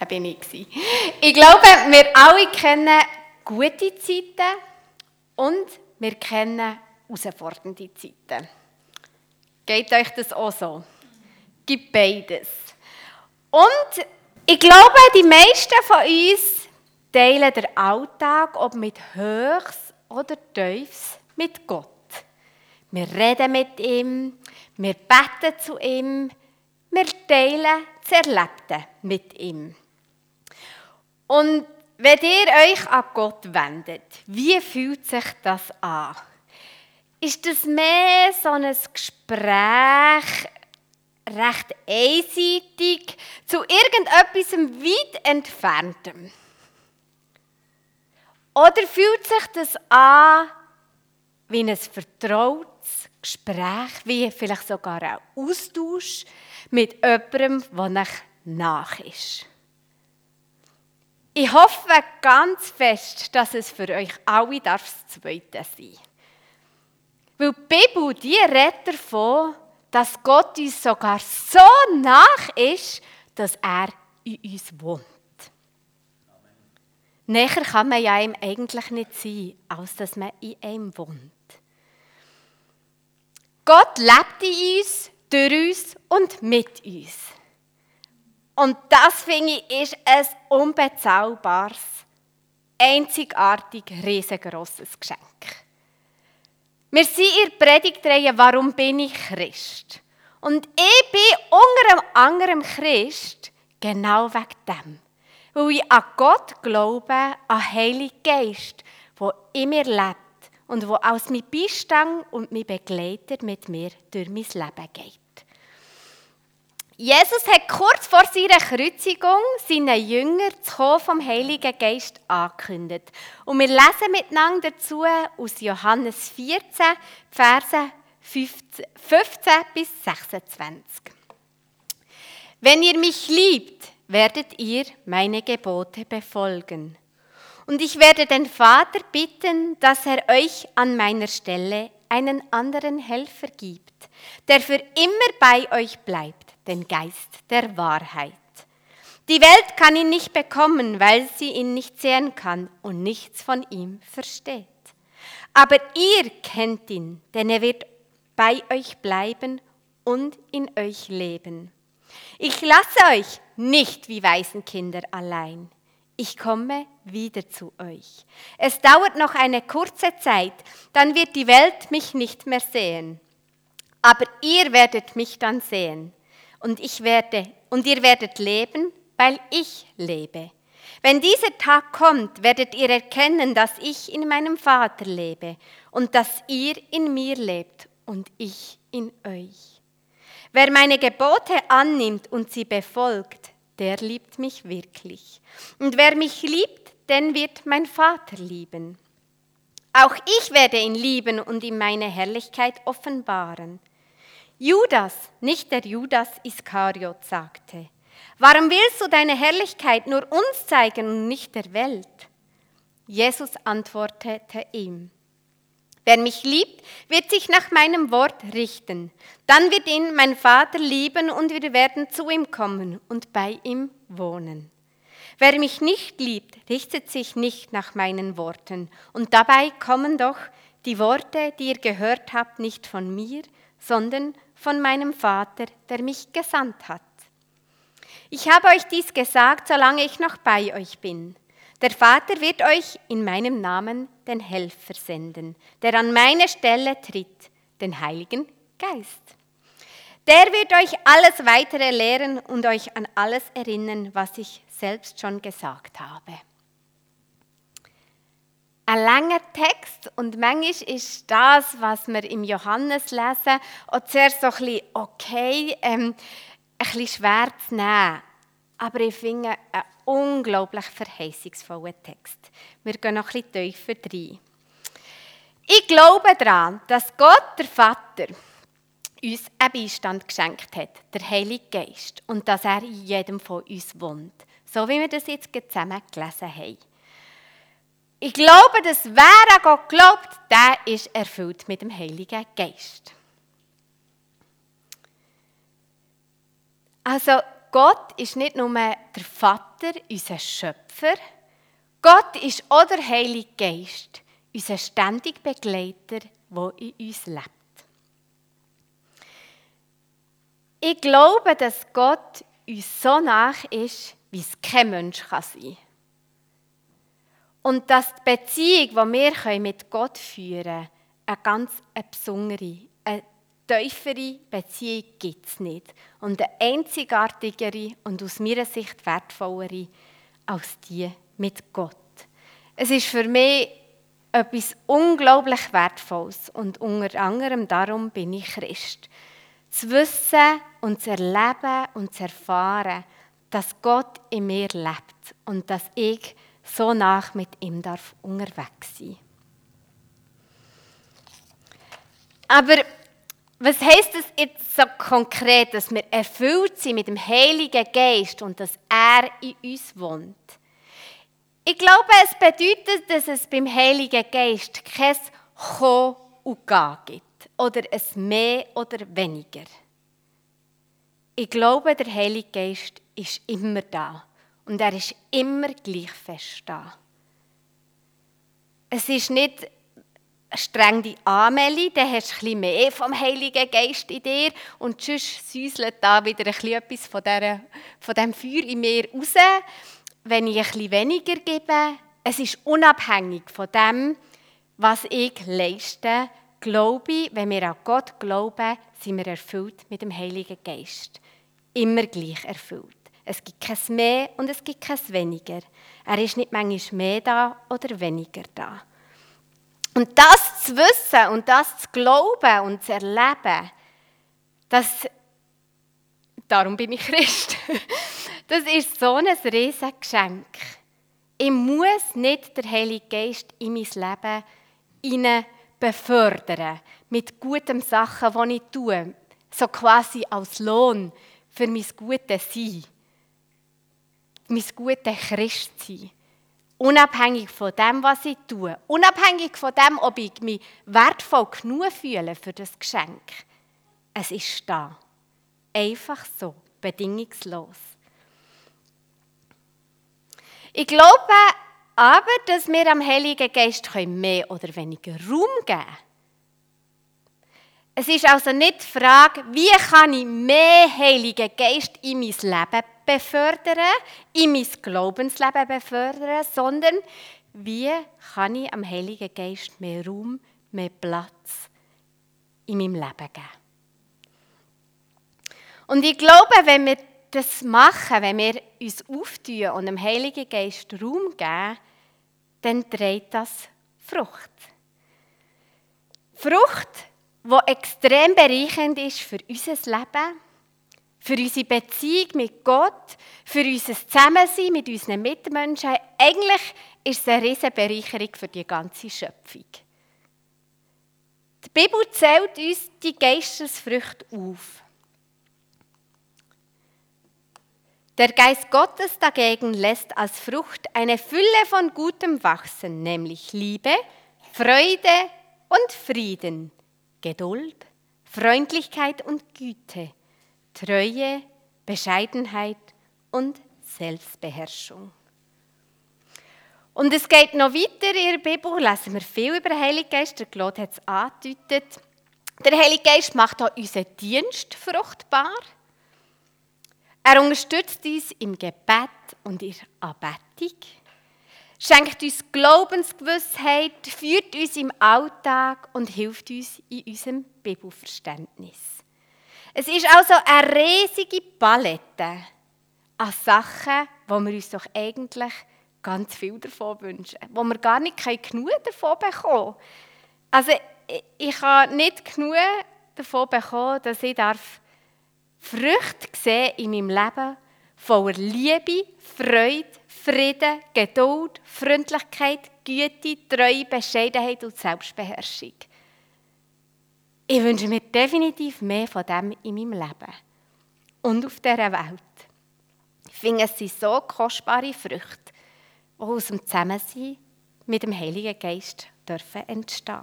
da bin ich. Ich glaube, wir alle kennen gute Zeiten und wir kennen herausfordernde Zeiten. Geht euch das auch so? Gibt beides. Und ich glaube, die meisten von uns teilen den Alltag, ob mit Höchst oder Tiefs, mit Gott. Wir reden mit ihm, wir beten zu ihm, wir teilen das Erlebte mit ihm. Und wenn ihr euch an Gott wendet, wie fühlt sich das an? Ist das mehr so ein Gespräch, recht einseitig, zu irgendetwas weit entferntem? Oder fühlt sich das an wie ein vertrautes Gespräch, wie vielleicht sogar ein Austausch mit jemandem, der nach ist? Ich hoffe ganz fest, dass es für euch alle das Zweite sein Weil die Bibel, die redet davon, dass Gott uns sogar so nach ist, dass er in uns wohnt. Näher kann man ja ihm eigentlich nicht sein, als dass man in ihm wohnt. Gott lebt in uns, durch uns und mit uns. Und das, finde ich, ist ein unbezahlbares, einzigartig riesengroßes Geschenk. Wir sind in der Predigtreihe «Warum bin ich Christ?» Und ich bin unter anderem Christ genau wegen dem. Weil ich an Gott glaube, an Heiligen Geist, der in mir lebt und wo als mein Beistand und mein Begleiter mit mir durch mein Leben geht. Jesus hat kurz vor seiner Kreuzigung seinen Jüngern das Kommen vom Heiligen Geist angekündigt. Und wir lesen miteinander dazu aus Johannes 14, Verse 15 bis 26. Wenn ihr mich liebt, werdet ihr meine Gebote befolgen. Und ich werde den Vater bitten, dass er euch an meiner Stelle einen anderen Helfer gibt, der für immer bei euch bleibt, den Geist der Wahrheit. Die Welt kann ihn nicht bekommen, weil sie ihn nicht sehen kann und nichts von ihm versteht. Aber ihr kennt ihn, denn er wird bei euch bleiben und in euch leben. Ich lasse euch nicht wie Waisenkinder allein. Ich komme wieder zu euch. Es dauert noch eine kurze Zeit, dann wird die Welt mich nicht mehr sehen. Aber ihr werdet mich dann sehen und ich werde und ihr werdet leben, weil ich lebe. Wenn dieser Tag kommt, werdet ihr erkennen, dass ich in meinem Vater lebe und dass ihr in mir lebt und ich in euch. Wer meine Gebote annimmt und sie befolgt, der liebt mich wirklich. Und wer mich liebt, den wird mein Vater lieben. Auch ich werde ihn lieben und ihm meine Herrlichkeit offenbaren. Judas, nicht der Judas Iskariot, sagte, Warum willst du deine Herrlichkeit nur uns zeigen und nicht der Welt? Jesus antwortete ihm, Wer mich liebt, wird sich nach meinem Wort richten. Dann wird ihn mein Vater lieben und wir werden zu ihm kommen und bei ihm wohnen. Wer mich nicht liebt, richtet sich nicht nach meinen Worten. Und dabei kommen doch die Worte, die ihr gehört habt, nicht von mir, sondern von meinem Vater, der mich gesandt hat. Ich habe euch dies gesagt, solange ich noch bei euch bin. Der Vater wird euch in meinem Namen den Helfer senden, der an meine Stelle tritt, den Heiligen Geist. Der wird euch alles weitere lehren und euch an alles erinnern, was ich selbst schon gesagt habe. Ein langer Text und manchmal ist das, was wir im Johannes lesen, auch zuerst so ein bisschen okay, ähm, ein bisschen schwer zu nehmen. Aber ich finde einen unglaublich verheißungsvollen Text. Wir gehen noch ein bisschen tiefer rein. Ich glaube daran, dass Gott, der Vater, uns einen Beistand geschenkt hat, der Heilige Geist, und dass er in jedem von uns wohnt. So wie wir das jetzt zusammen gelesen haben. Ich glaube, dass wer an Gott glaubt, der ist erfüllt mit dem Heiligen Geist. Also, Gott ist nicht nur der Vater, unser Schöpfer, Gott ist auch der Heilige Geist, unser ständiger Begleiter, der in uns lebt. Ich glaube, dass Gott uns so nach ist, wie es kein Mensch sein kann. Und dass die Beziehung, die wir mit Gott führen können, eine ganz eine besondere, eine tiefere Beziehung gibt es nicht. Und eine einzigartigere und aus meiner Sicht wertvollere als die mit Gott. Es ist für mich etwas unglaublich Wertvolles und unter anderem darum bin ich Christ. Zu wissen und zu erleben und zu erfahren, dass Gott in mir lebt und dass ich so nach mit ihm darf unterwegs sein. Aber was heißt es jetzt so konkret, dass wir erfüllt sind mit dem Heiligen Geist und dass er in uns wohnt? Ich glaube, es bedeutet, dass es beim Heiligen Geist kein Kommen und Gehen gibt. Oder ein Mehr oder weniger. Ich glaube, der Heilige Geist ist immer da. Und er ist immer gleich fest da. Es ist nicht streng die Amelie, dann hast bisschen mehr vom Heiligen Geist in dir und sonst säuselt da wieder etwas von, dieser, von dem Feuer in mir raus wenn ich bisschen weniger gebe, es ist unabhängig von dem, was ich leiste, glaube ich, wenn wir an Gott glauben, sind wir erfüllt mit dem Heiligen Geist. Immer gleich erfüllt. Es gibt kein Mehr und es gibt kein Weniger. Er ist nicht manchmal mehr da oder weniger da. Und das zu wissen und das zu glauben und zu erleben, das, darum bin ich Christ. Das ist so ein riesiges Geschenk. Ich muss nicht den Heiligen Geist in mein Leben hinein befördern mit guten Sachen, die ich tue, so quasi als Lohn für mein gutes Sein, mein gutes Christsein. Unabhängig von dem, was ich tue, unabhängig von dem, ob ich mich wertvoll genug fühle für das Geschenk. Es ist da. Einfach so, bedingungslos. Ich glaube aber, dass wir am Heiligen Geist mehr oder weniger Raum geben können. Es ist also nicht die Frage, wie kann ich mehr Heiligen Geist in mein Leben befördern, in mein Glaubensleben befördern, sondern wie kann ich am Heiligen Geist mehr Raum, mehr Platz in meinem Leben geben. Und ich glaube, wenn wir das machen, wenn wir uns auftun und dem Heiligen Geist Raum geben, dann trägt das Frucht. Frucht, die extrem bereichend ist für unser Leben, für unsere Beziehung mit Gott, für unser Zusammensein mit unseren Mitmenschen. Eigentlich ist es eine riesige Bereicherung für die ganze Schöpfung. Die Bibel zählt uns die Geistesfrüchte auf. Der Geist Gottes dagegen lässt als Frucht eine Fülle von Gutem wachsen, nämlich Liebe, Freude und Frieden, Geduld, Freundlichkeit und Güte, Treue, Bescheidenheit und Selbstbeherrschung. Und es geht noch weiter in der Bibel, lesen wir viel über den Heiligen Geist, der Claude hat es angedeutet. Der Heilige Geist macht auch unseren Dienst fruchtbar. Er unterstützt uns im Gebet und in der Anbetung, schenkt uns Glaubensgewissheit, führt uns im Alltag und hilft uns in unserem Bibelverständnis. Es ist also eine riesige Palette an Sachen, wo wir uns doch eigentlich ganz viel davon wünschen, wo wir gar nicht genug davon bekommen. Also ich habe nicht genug davon bekommen, dass ich darf Früchte sehen in meinem Leben voller Liebe, Freude, Frieden, Geduld, Freundlichkeit, Güte, Treue, Bescheidenheit und Selbstbeherrschung. Ich wünsche mir definitiv mehr von dem in meinem Leben und auf dieser Welt. Ich finde, es sind so kostbare Früchte, die aus dem Zusammensein mit dem Heiligen Geist dürfen entstehen.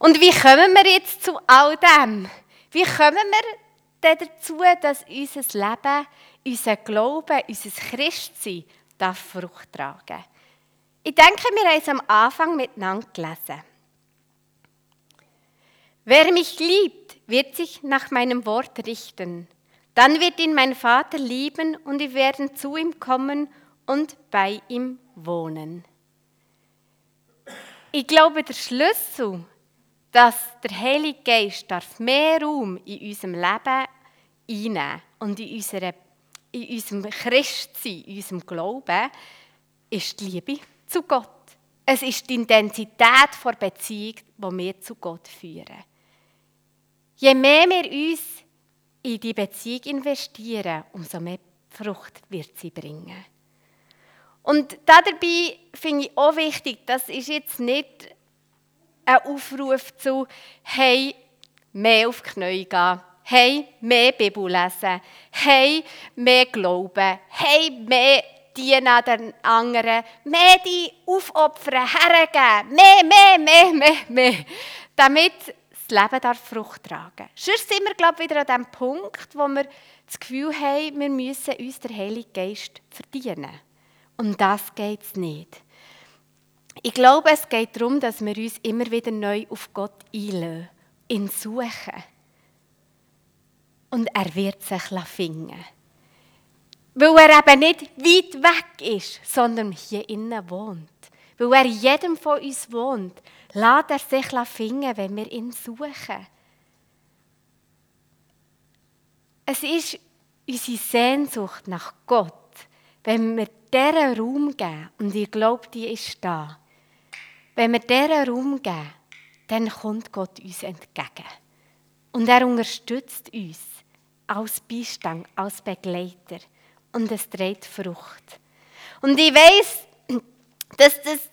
Und wie kommen wir jetzt zu all dem? Wie kommen wir dazu, dass unser Leben, unser Glauben, unser Christsein darf Frucht tragen Ich denke, wir haben es am Anfang miteinander gelesen. Wer mich liebt, wird sich nach meinem Wort richten. Dann wird ihn mein Vater lieben und wir werden zu ihm kommen und bei ihm wohnen. Ich glaube, der Schlüssel, dass der Heilige Geist darf mehr Raum in unserem Leben einnehmen und in, unserer, in unserem Christsein, in unserem Glauben, ist die Liebe zu Gott. Es ist die Intensität der Beziehung, die wir zu Gott führen. Je mehr wir uns in die Beziehung investieren, umso mehr Frucht wird sie bringen. Und dabei finde ich auch wichtig, das ist jetzt nicht ein Aufruf zu, hey, mehr auf die Knie gehen, hey, mehr Bibel lesen, hey, mehr glauben, hey, mehr dienen den anderen, mehr die aufopfern, hergeben, mehr, mehr, mehr, mehr, mehr, damit das Leben darf Frucht tragen. Sonst sind wir, glaube ich, wieder an dem Punkt, wo wir das Gefühl haben, wir müssen uns den Heiligen Geist verdienen. Um das geht es nicht. Ich glaube, es geht darum, dass wir uns immer wieder neu auf Gott einlösen, ihn suchen. Und er wird sich finden. Weil er eben nicht weit weg ist, sondern hier innen wohnt. Weil er jedem von uns wohnt, lässt er sich finden, wenn wir ihn suchen. Es ist unsere Sehnsucht nach Gott, wenn wir dieser Raum geben, und ich glaube, die ist da, wenn wir dieser Raum geben, dann kommt Gott uns entgegen. Und er unterstützt uns als Beistand, als Begleiter. Und es trägt Frucht. Und ich weiß, dass das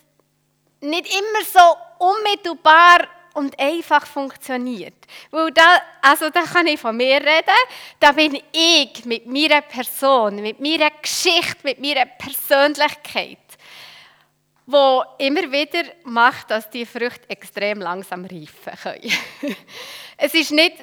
nicht immer so unmittelbar und einfach funktioniert. Weil da, also da kann ich von mir reden, da bin ich mit meiner Person, mit meiner Geschichte, mit meiner Persönlichkeit, wo immer wieder macht, dass die Früchte extrem langsam reifen können. es ist nicht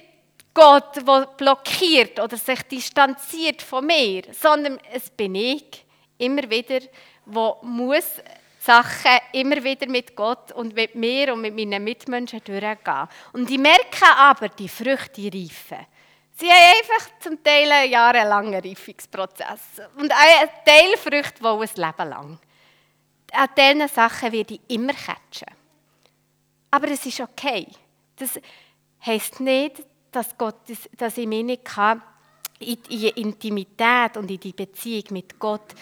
Gott, der blockiert oder sich distanziert von mir, sondern es bin ich immer wieder, wo muss Sachen immer wieder mit Gott und mit mir und mit meinen Mitmenschen durchgehen. Und ich merke aber, die Früchte reifen. Sie haben einfach zum Teil einen jahrelangen Reifungsprozess. Und ein Teil Früchte wollen ein Leben lang. An diesen Sachen werde ich immer catchen. Aber es ist okay. Das heisst nicht, dass, Gott, dass ich mich nicht kann in die Intimität und in die Beziehung mit Gott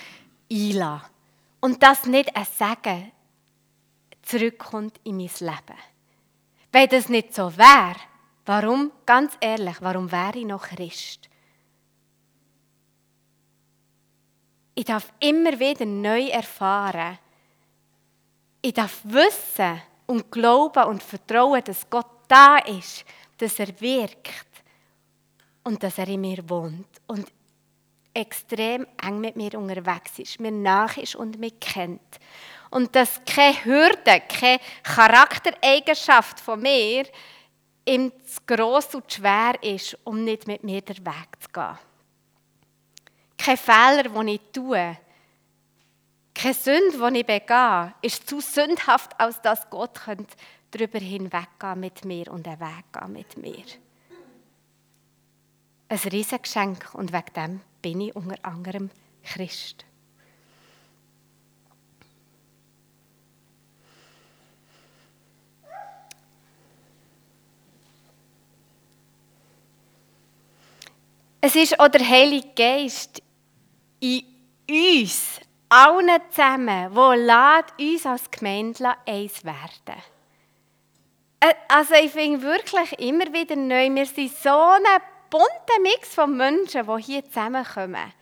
einlassen kann. Und dass nicht ein Segen zurückkommt in mein Leben. Wenn das nicht so wäre, warum, ganz ehrlich, warum wäre ich noch Christ? Ich darf immer wieder neu erfahren. Ich darf wissen und glauben und vertrauen, dass Gott da ist, dass er wirkt und dass er in mir wohnt. Und extrem eng mit mir unterwegs ist, mir nach ist und mich kennt. Und dass keine Hürde, keine Charaktereigenschaft von mir ihm zu gross und zu schwer ist, um nicht mit mir den Weg zu gehen. Kein Fehler, den ich tue, keine Sünde, die ich begehe, ist zu sündhaft, als dass Gott darüber hinweggehen mit mir und einen Weg gehen mit mir. Ein Riesengeschenk und wegen dem bin ich unter anderem Christ. Es ist auch der Heilige Geist in uns, allen zusammen, wo lädt uns als Gemeinde eins werden. Äh, also ich finde wirklich immer wieder neu, wir sind so eine bunter Mix von Menschen, die hier zusammenkommen.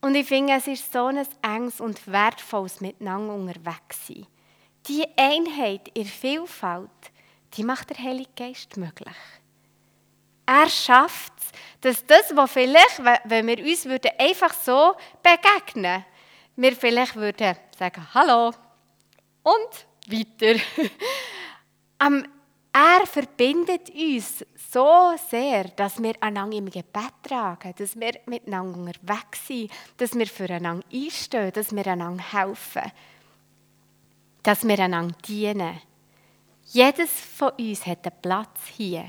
Und ich finde, es ist so ein enges und wertvolles Miteinander unterwegs sein. Die Einheit in Vielfalt, die macht der Heilige Geist möglich. Er schafft es, dass das, was vielleicht, wenn wir uns würden einfach so begegnen wir vielleicht würden sagen, hallo und weiter. Er verbindet uns so sehr, dass wir einander im Gebet tragen, dass wir miteinander unterwegs sind, dass wir füreinander einstehen, dass wir einander helfen, dass wir einander dienen. Jedes von uns hat einen Platz hier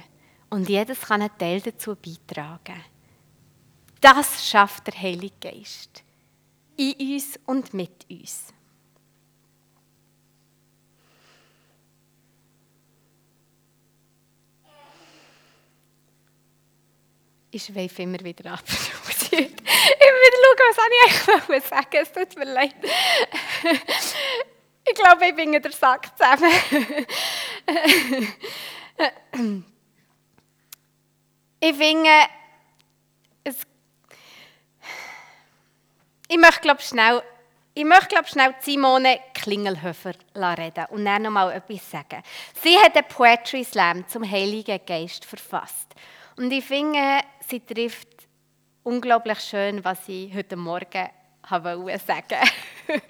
und jedes kann einen Teil dazu beitragen. Das schafft der Heilige Geist in uns und mit uns. Ich schweife immer wieder ab. ich will schauen, was ich eigentlich sagen Es tut mir leid. ich glaube, ich bringe den Sack zusammen. ich finde, es ich möchte, glaube schnell, ich möchte, glaube schnell Simone Klingelhöfer reden und dann noch etwas sagen. Sie hat einen Poetry Slam zum Heiligen Geist verfasst. Und ich finde, sie trifft unglaublich schön, was ich heute Morgen sagen wollte.